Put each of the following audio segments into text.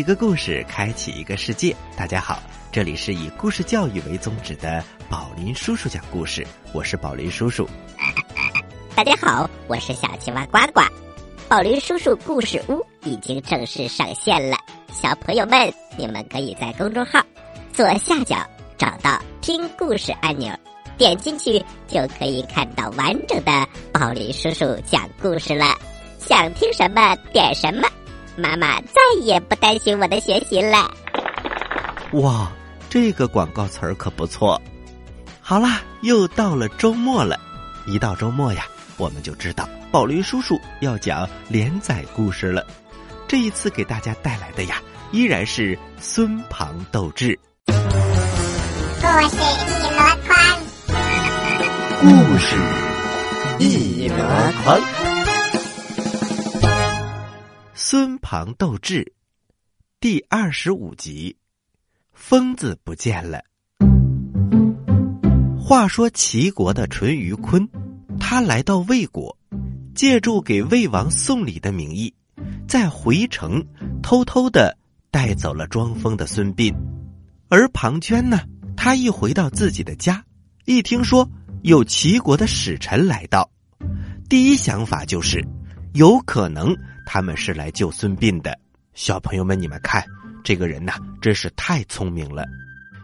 一个故事，开启一个世界。大家好，这里是以故事教育为宗旨的宝林叔叔讲故事，我是宝林叔叔。大家好，我是小青蛙呱呱。宝林叔叔故事屋已经正式上线了，小朋友们，你们可以在公众号左下角找到听故事按钮，点进去就可以看到完整的宝林叔叔讲故事了。想听什么点什么，妈妈再也不担心我的学习了。哇，这个广告词儿可不错。好啦，又到了周末了，一到周末呀，我们就知道宝林叔叔要讲连载故事了。这一次给大家带来的呀，依然是孙庞斗智。故事一箩筐，故事一箩筐。孙庞斗智第二十五集，疯子不见了。话说齐国的淳于髡，他来到魏国，借助给魏王送礼的名义，在回城偷偷的带走了装疯的孙膑。而庞涓呢，他一回到自己的家，一听说有齐国的使臣来到，第一想法就是有可能。他们是来救孙膑的，小朋友们，你们看，这个人呐，真是太聪明了，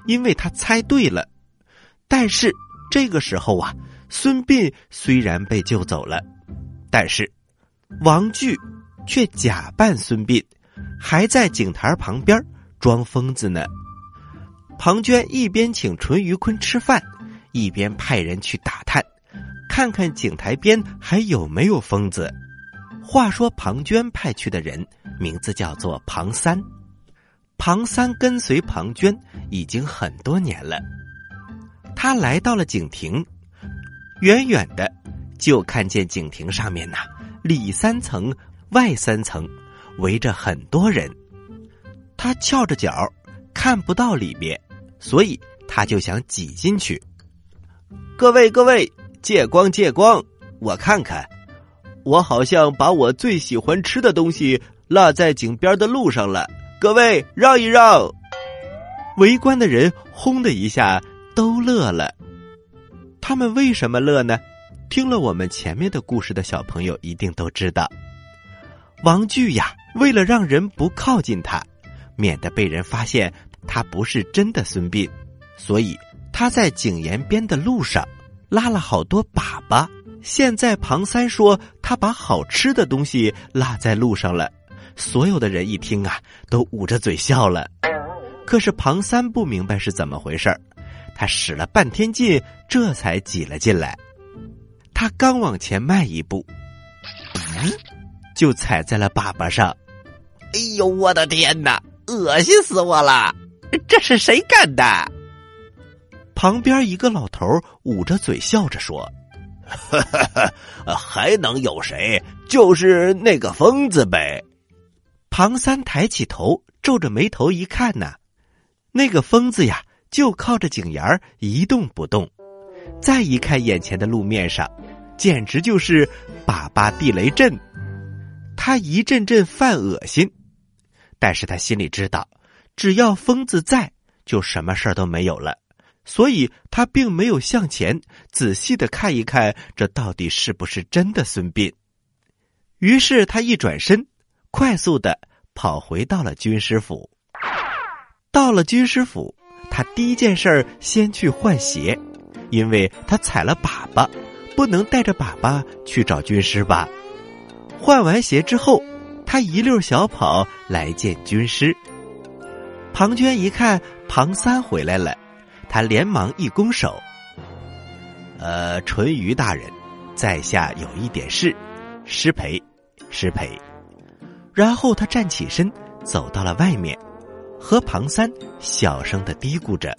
因为他猜对了。但是这个时候啊，孙膑虽然被救走了，但是王惧却假扮孙膑，还在井台旁边装疯子呢。庞涓一边请淳于髡吃饭，一边派人去打探，看看井台边还有没有疯子。话说庞涓派去的人名字叫做庞三，庞三跟随庞涓已经很多年了。他来到了井亭，远远的就看见井亭上面呐，里三层外三层，围着很多人。他翘着脚看不到里面，所以他就想挤进去。各位各位，借光借光，我看看。我好像把我最喜欢吃的东西落在井边的路上了，各位让一让。围观的人轰的一下都乐了。他们为什么乐呢？听了我们前面的故事的小朋友一定都知道。王巨呀，为了让人不靠近他，免得被人发现他不是真的孙膑，所以他在井沿边的路上拉了好多粑粑。现在庞三说他把好吃的东西落在路上了，所有的人一听啊，都捂着嘴笑了。可是庞三不明白是怎么回事他使了半天劲，这才挤了进来。他刚往前迈一步，就踩在了粑粑上。哎呦，我的天哪，恶心死我了！这是谁干的？旁边一个老头捂着嘴笑着说。哈哈哈，还能有谁？就是那个疯子呗。庞三抬起头，皱着眉头一看呐，那个疯子呀，就靠着井沿一动不动。再一看眼前的路面上，简直就是粑粑地雷阵。他一阵阵犯恶心，但是他心里知道，只要疯子在，就什么事儿都没有了。所以他并没有向前仔细的看一看，这到底是不是真的孙膑。于是他一转身，快速的跑回到了军师府。到了军师府，他第一件事儿先去换鞋，因为他踩了粑粑，不能带着粑粑去找军师吧。换完鞋之后，他一溜小跑来见军师。庞涓一看庞三回来了。他连忙一拱手：“呃，淳于大人，在下有一点事，失陪，失陪。”然后他站起身，走到了外面，和庞三小声的嘀咕着。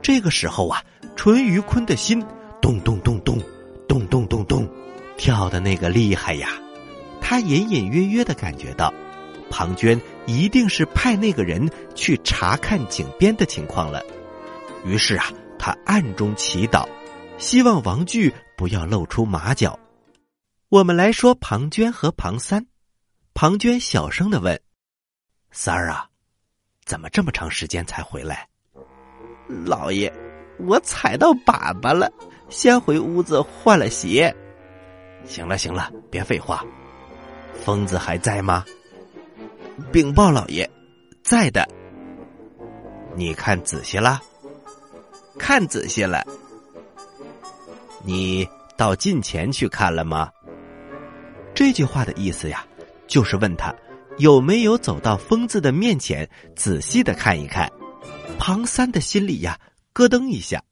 这个时候啊，淳于髡的心咚咚咚咚，咚咚咚咚，跳的那个厉害呀！他隐隐约约的感觉到，庞涓一定是派那个人去查看井边的情况了。于是啊，他暗中祈祷，希望王巨不要露出马脚。我们来说庞涓和庞三。庞涓小声的问：“三儿啊，怎么这么长时间才回来？老爷，我踩到粑粑了，先回屋子换了鞋。行了行了，别废话。疯子还在吗？禀报老爷，在的。你看仔细了？看仔细了。你到近前去看了吗？这句话的意思呀，就是问他有没有走到疯子的面前，仔细的看一看。庞三的心里呀，咯噔一下，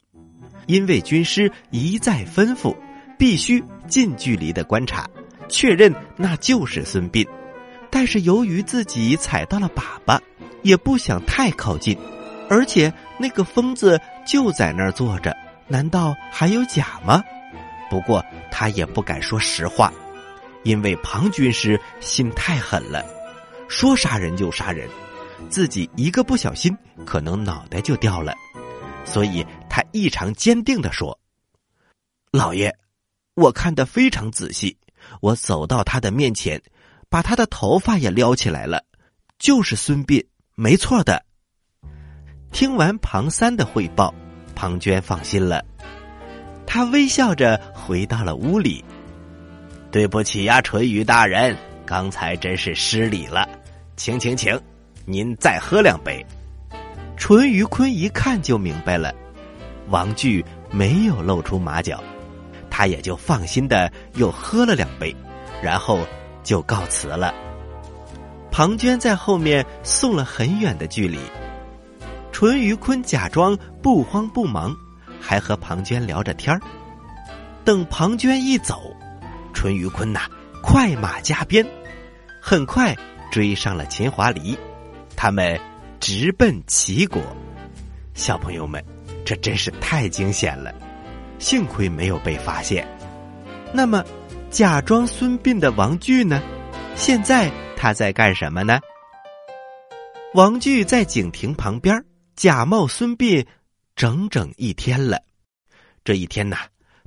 因为军师一再吩咐，必须近距离的观察，确认那就是孙膑。但是由于自己踩到了粑粑，也不想太靠近，而且那个疯子就在那儿坐着，难道还有假吗？不过他也不敢说实话，因为庞军师心太狠了，说杀人就杀人，自己一个不小心可能脑袋就掉了，所以他异常坚定的说：“老爷，我看得非常仔细，我走到他的面前。”把他的头发也撩起来了，就是孙膑，没错的。听完庞三的汇报，庞涓放心了，他微笑着回到了屋里。对不起呀，淳于大人，刚才真是失礼了，请请请，您再喝两杯。淳于髡一看就明白了，王巨没有露出马脚，他也就放心的又喝了两杯，然后。就告辞了。庞涓在后面送了很远的距离，淳于髡假装不慌不忙，还和庞涓聊着天儿。等庞涓一走，淳于髡呐，快马加鞭，很快追上了秦华黎，他们直奔齐国。小朋友们，这真是太惊险了，幸亏没有被发现。那么。假装孙膑的王巨呢？现在他在干什么呢？王巨在井亭旁边假冒孙膑整整一天了。这一天呐，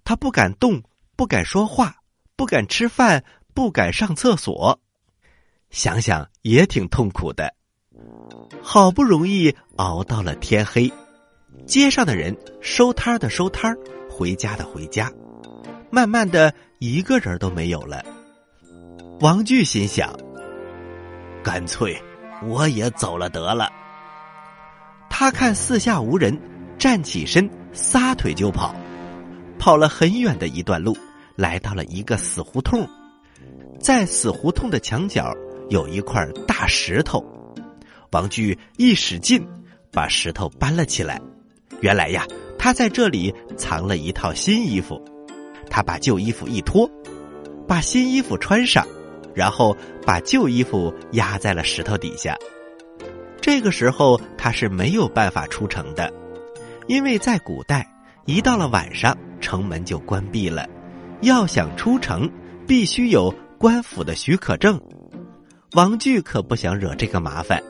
他不敢动，不敢说话，不敢吃饭，不敢上厕所。想想也挺痛苦的。好不容易熬到了天黑，街上的人收摊的收摊回家的回家。慢慢的一个人都没有了。王巨心想：“干脆我也走了得了。”他看四下无人，站起身，撒腿就跑。跑了很远的一段路，来到了一个死胡同。在死胡同的墙角有一块大石头，王巨一使劲，把石头搬了起来。原来呀，他在这里藏了一套新衣服。他把旧衣服一脱，把新衣服穿上，然后把旧衣服压在了石头底下。这个时候他是没有办法出城的，因为在古代，一到了晚上，城门就关闭了。要想出城，必须有官府的许可证。王巨可不想惹这个麻烦，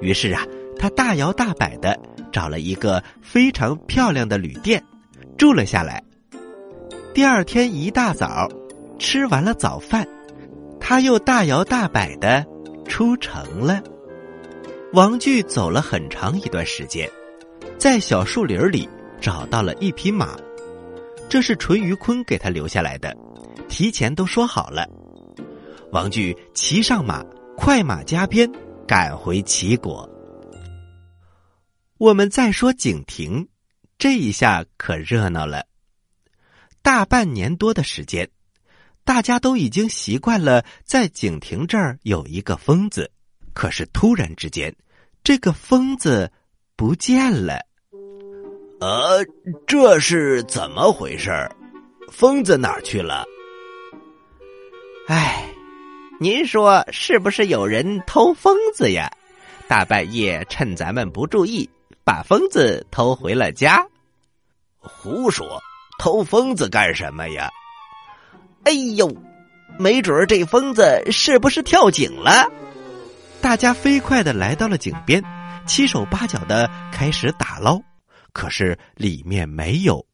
于是啊，他大摇大摆的找了一个非常漂亮的旅店，住了下来。第二天一大早，吃完了早饭，他又大摇大摆的出城了。王巨走了很长一段时间，在小树林里找到了一匹马，这是淳于髡给他留下来的，提前都说好了。王巨骑上马，快马加鞭赶回齐国。我们再说景亭，这一下可热闹了。大半年多的时间，大家都已经习惯了在景亭这儿有一个疯子。可是突然之间，这个疯子不见了。呃，这是怎么回事？疯子哪儿去了？哎，您说是不是有人偷疯子呀？大半夜趁咱们不注意，把疯子偷回了家？胡说！偷疯子干什么呀？哎呦，没准儿这疯子是不是跳井了？大家飞快的来到了井边，七手八脚的开始打捞，可是里面没有。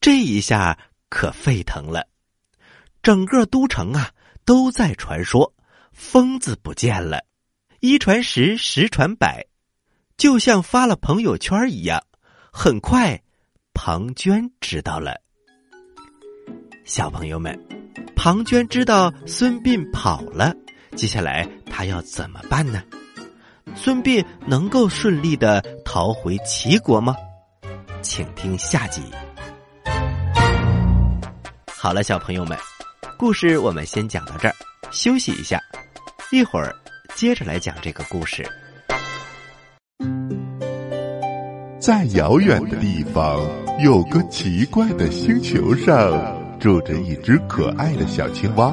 这一下可沸腾了，整个都城啊都在传说疯子不见了，一传十，十传百，就像发了朋友圈一样。很快，庞涓知道了。小朋友们，庞涓知道孙膑跑了，接下来他要怎么办呢？孙膑能够顺利的逃回齐国吗？请听下集。好了，小朋友们，故事我们先讲到这儿，休息一下，一会儿接着来讲这个故事。在遥远的地方，有个奇怪的星球上。住着一只可爱的小青蛙，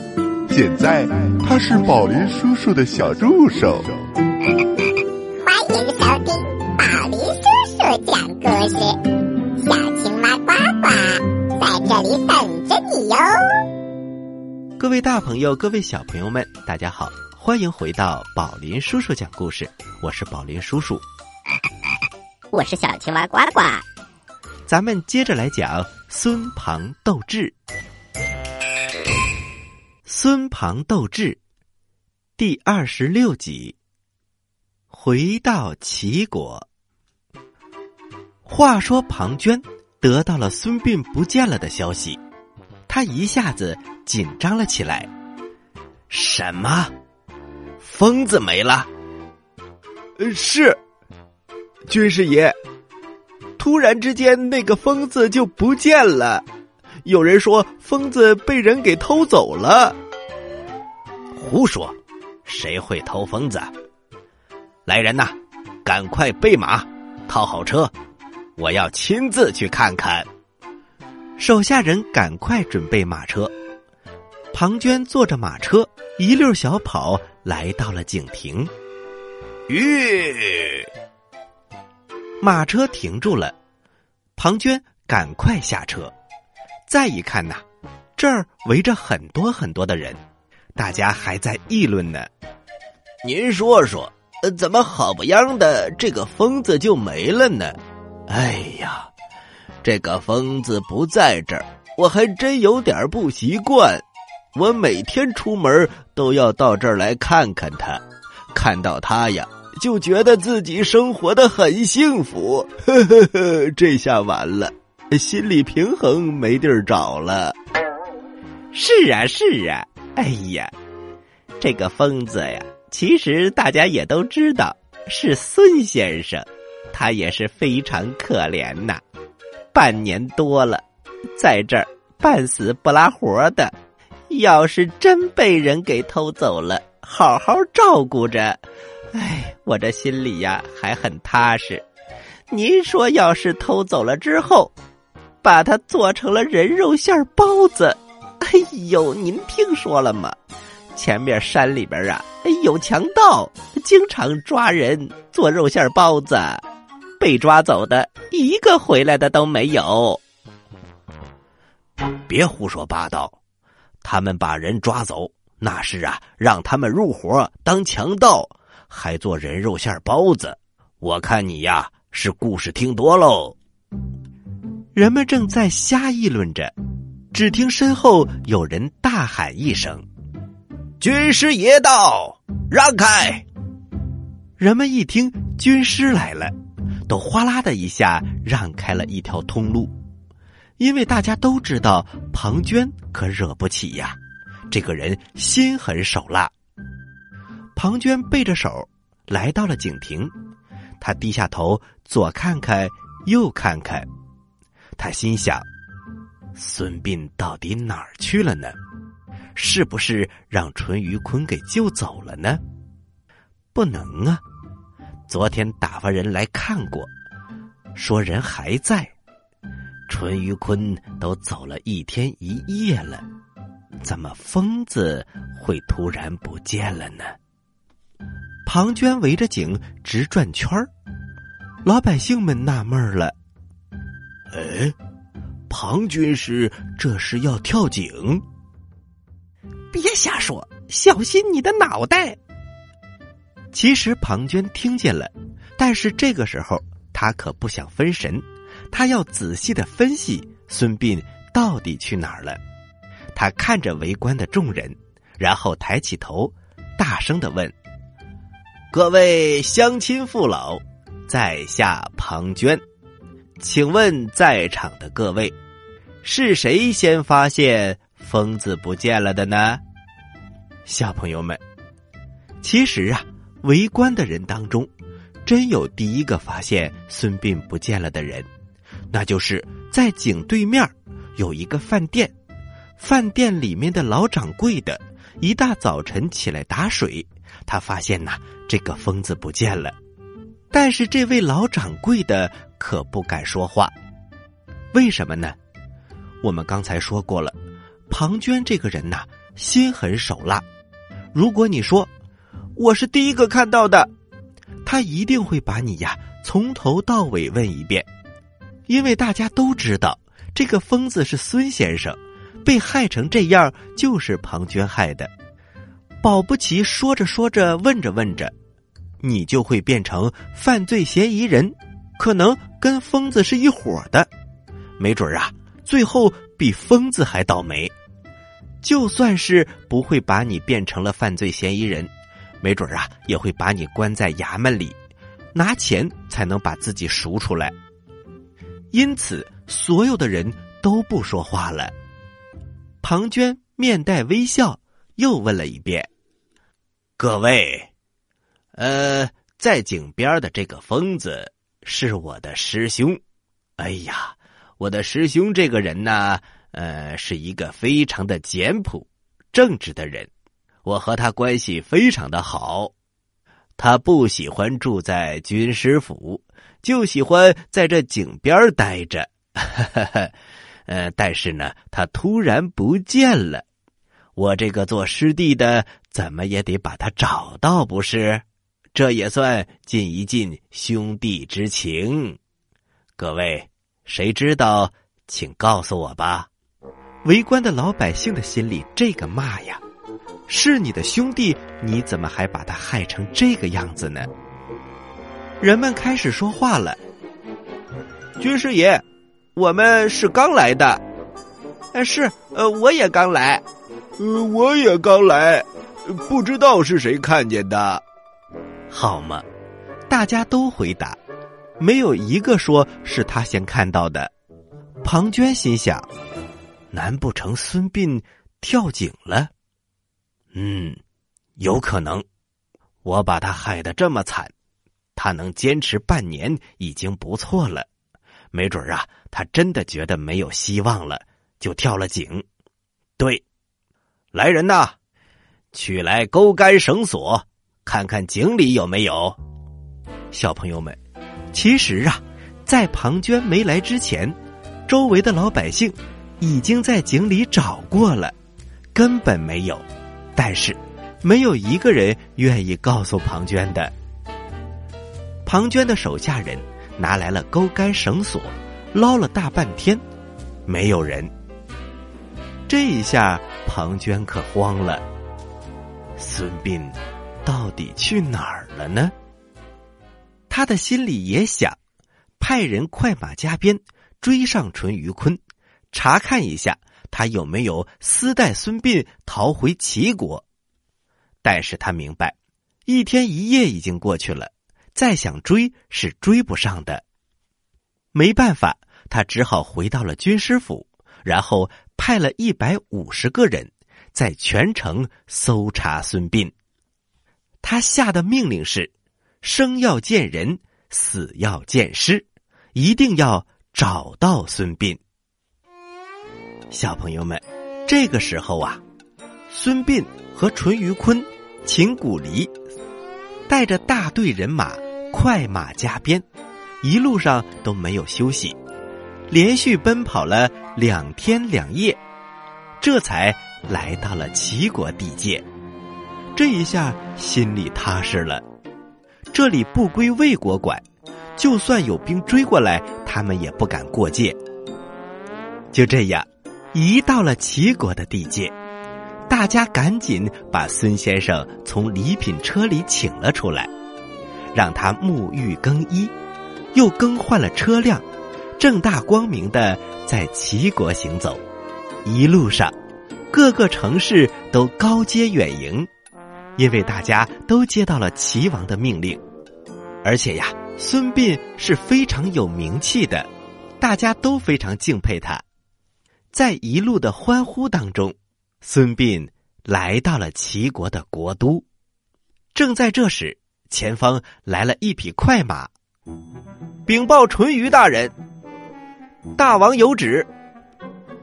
现在他是宝林叔叔的小助手。欢迎收听宝林叔叔讲故事，小青蛙呱呱在这里等着你哟。各位大朋友，各位小朋友们，大家好，欢迎回到宝林叔叔讲故事，我是宝林叔叔。我是小青蛙呱呱，咱们接着来讲孙庞斗智。孙庞斗智第二十六集，回到齐国。话说庞涓得到了孙膑不见了的消息，他一下子紧张了起来。什么？疯子没了？是。军师爷，突然之间，那个疯子就不见了。有人说疯子被人给偷走了。胡说！谁会偷疯子？来人呐，赶快备马，套好车，我要亲自去看看。手下人赶快准备马车。庞涓坐着马车一溜小跑来到了井亭。吁！马车停住了，庞涓赶快下车。再一看呐，这儿围着很多很多的人，大家还在议论呢。您说说，怎么好不样的这个疯子就没了呢？哎呀，这个疯子不在这儿，我还真有点不习惯。我每天出门都要到这儿来看看他，看到他呀。就觉得自己生活的很幸福，呵呵呵，这下完了，心理平衡没地儿找了。是啊，是啊，哎呀，这个疯子呀，其实大家也都知道是孙先生，他也是非常可怜呐，半年多了，在这儿半死不拉活的，要是真被人给偷走了，好好照顾着。哎，我这心里呀还很踏实。您说，要是偷走了之后，把它做成了人肉馅包子，哎呦，您听说了吗？前面山里边啊有强盗，经常抓人做肉馅包子，被抓走的一个回来的都没有。别胡说八道，他们把人抓走，那是啊让他们入伙当强盗。还做人肉馅包子，我看你呀是故事听多喽。人们正在瞎议论着，只听身后有人大喊一声：“军师爷到，让开！”人们一听军师来了，都哗啦的一下让开了一条通路，因为大家都知道庞涓可惹不起呀，这个人心狠手辣。庞涓背着手来到了井亭，他低下头左看看右看看，他心想：孙膑到底哪儿去了呢？是不是让淳于髡给救走了呢？不能啊！昨天打发人来看过，说人还在。淳于髡都走了一天一夜了，怎么疯子会突然不见了呢？庞涓围着井直转圈儿，老百姓们纳闷了：“哎，庞军师这是要跳井？别瞎说，小心你的脑袋！”其实庞涓听见了，但是这个时候他可不想分神，他要仔细的分析孙膑到底去哪儿了。他看着围观的众人，然后抬起头，大声的问：“各位乡亲父老，在下庞涓，请问在场的各位，是谁先发现疯子不见了的呢？”小朋友们，其实啊。围观的人当中，真有第一个发现孙膑不见了的人，那就是在井对面有一个饭店，饭店里面的老掌柜的，一大早晨起来打水，他发现呐这个疯子不见了，但是这位老掌柜的可不敢说话，为什么呢？我们刚才说过了，庞涓这个人呐心狠手辣，如果你说。我是第一个看到的，他一定会把你呀从头到尾问一遍，因为大家都知道这个疯子是孙先生，被害成这样就是庞涓害的，保不齐说着说着问着问着，你就会变成犯罪嫌疑人，可能跟疯子是一伙的，没准啊，最后比疯子还倒霉。就算是不会把你变成了犯罪嫌疑人。没准啊，也会把你关在衙门里，拿钱才能把自己赎出来。因此，所有的人都不说话了。庞涓面带微笑，又问了一遍：“各位，呃，在井边的这个疯子是我的师兄。哎呀，我的师兄这个人呢，呃，是一个非常的简朴、正直的人。”我和他关系非常的好，他不喜欢住在军师府，就喜欢在这井边待着。呃，但是呢，他突然不见了，我这个做师弟的怎么也得把他找到，不是？这也算尽一尽兄弟之情。各位，谁知道，请告诉我吧。围观的老百姓的心里这个骂呀！是你的兄弟，你怎么还把他害成这个样子呢？人们开始说话了。军师爷，我们是刚来的。呃，是，呃，我也刚来。呃，我也刚来，不知道是谁看见的。好嘛，大家都回答，没有一个说是他先看到的。庞涓心想：难不成孙膑跳井了？嗯，有可能。我把他害得这么惨，他能坚持半年已经不错了。没准啊，他真的觉得没有希望了，就跳了井。对，来人呐，取来钩竿绳索，看看井里有没有。小朋友们，其实啊，在庞涓没来之前，周围的老百姓已经在井里找过了，根本没有。但是，没有一个人愿意告诉庞涓的。庞涓的手下人拿来了钩竿绳索，捞了大半天，没有人。这一下，庞涓可慌了。孙膑到底去哪儿了呢？他的心里也想，派人快马加鞭追上淳于髡，查看一下。他有没有私带孙膑逃回齐国？但是他明白，一天一夜已经过去了，再想追是追不上的。没办法，他只好回到了军师府，然后派了一百五十个人在全城搜查孙膑。他下的命令是：生要见人，死要见尸，一定要找到孙膑。小朋友们，这个时候啊，孙膑和淳于髡、秦古离带着大队人马，快马加鞭，一路上都没有休息，连续奔跑了两天两夜，这才来到了齐国地界。这一下心里踏实了。这里不归魏国管，就算有兵追过来，他们也不敢过界。就这样，一到了齐国的地界，大家赶紧把孙先生从礼品车里请了出来，让他沐浴更衣，又更换了车辆，正大光明的在齐国行走。一路上，各个城市都高阶远迎，因为大家都接到了齐王的命令，而且呀，孙膑是非常有名气的，大家都非常敬佩他。在一路的欢呼当中，孙膑来到了齐国的国都。正在这时，前方来了一匹快马，禀报淳于大人，大王有旨，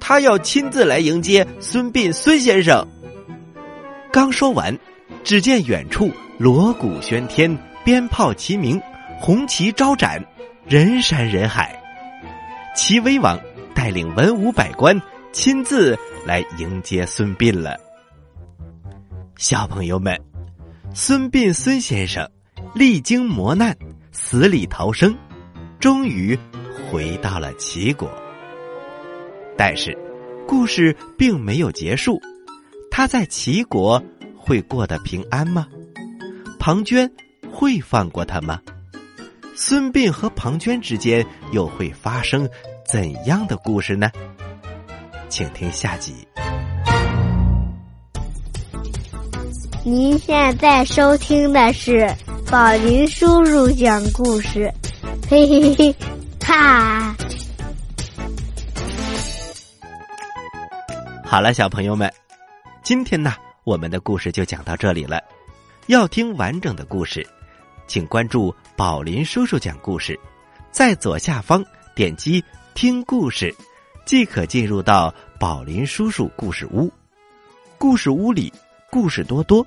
他要亲自来迎接孙膑孙先生。刚说完，只见远处锣鼓喧天，鞭炮齐鸣，红旗招展，人山人海。齐威王。带领文武百官亲自来迎接孙膑了。小朋友们，孙膑孙先生历经磨难，死里逃生，终于回到了齐国。但是，故事并没有结束，他在齐国会过得平安吗？庞涓会放过他吗？孙膑和庞涓之间又会发生？怎样的故事呢？请听下集。您现在收听的是宝林叔叔讲故事，嘿嘿嘿，哈！好了，小朋友们，今天呢，我们的故事就讲到这里了。要听完整的故事，请关注宝林叔叔讲故事，在左下方点击。听故事，即可进入到宝林叔叔故事屋。故事屋里故事多多，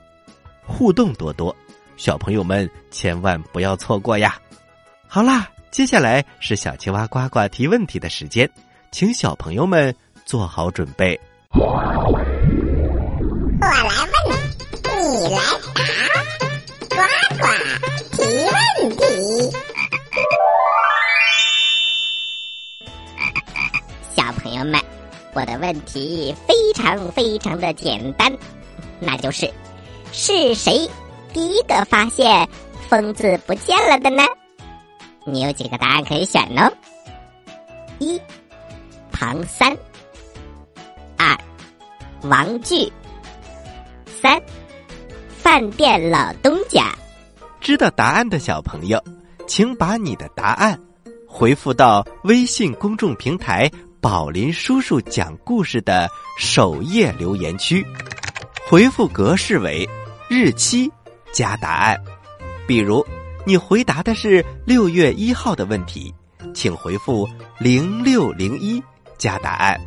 互动多多，小朋友们千万不要错过呀！好啦，接下来是小青蛙呱呱提问题的时间，请小朋友们做好准备。你来答，呱呱提问题。小朋友们，我的问题非常非常的简单，那就是是谁第一个发现疯子不见了的呢？你有几个答案可以选呢？一庞三，二王巨，饭店老东家。知道答案的小朋友，请把你的答案回复到微信公众平台。宝林叔叔讲故事的首页留言区，回复格式为日期加答案。比如，你回答的是六月一号的问题，请回复零六零一加答案。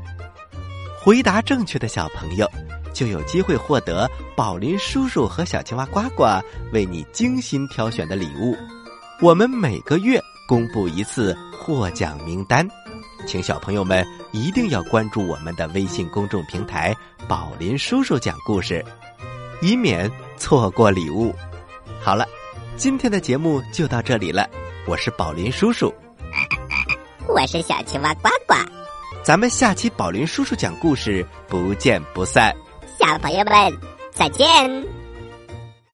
回答正确的小朋友就有机会获得宝林叔叔和小青蛙呱呱为你精心挑选的礼物。我们每个月公布一次获奖名单。请小朋友们一定要关注我们的微信公众平台“宝林叔叔讲故事”，以免错过礼物。好了，今天的节目就到这里了。我是宝林叔叔，我是小青蛙呱呱，咱们下期宝林叔叔讲故事不见不散。小朋友们再见。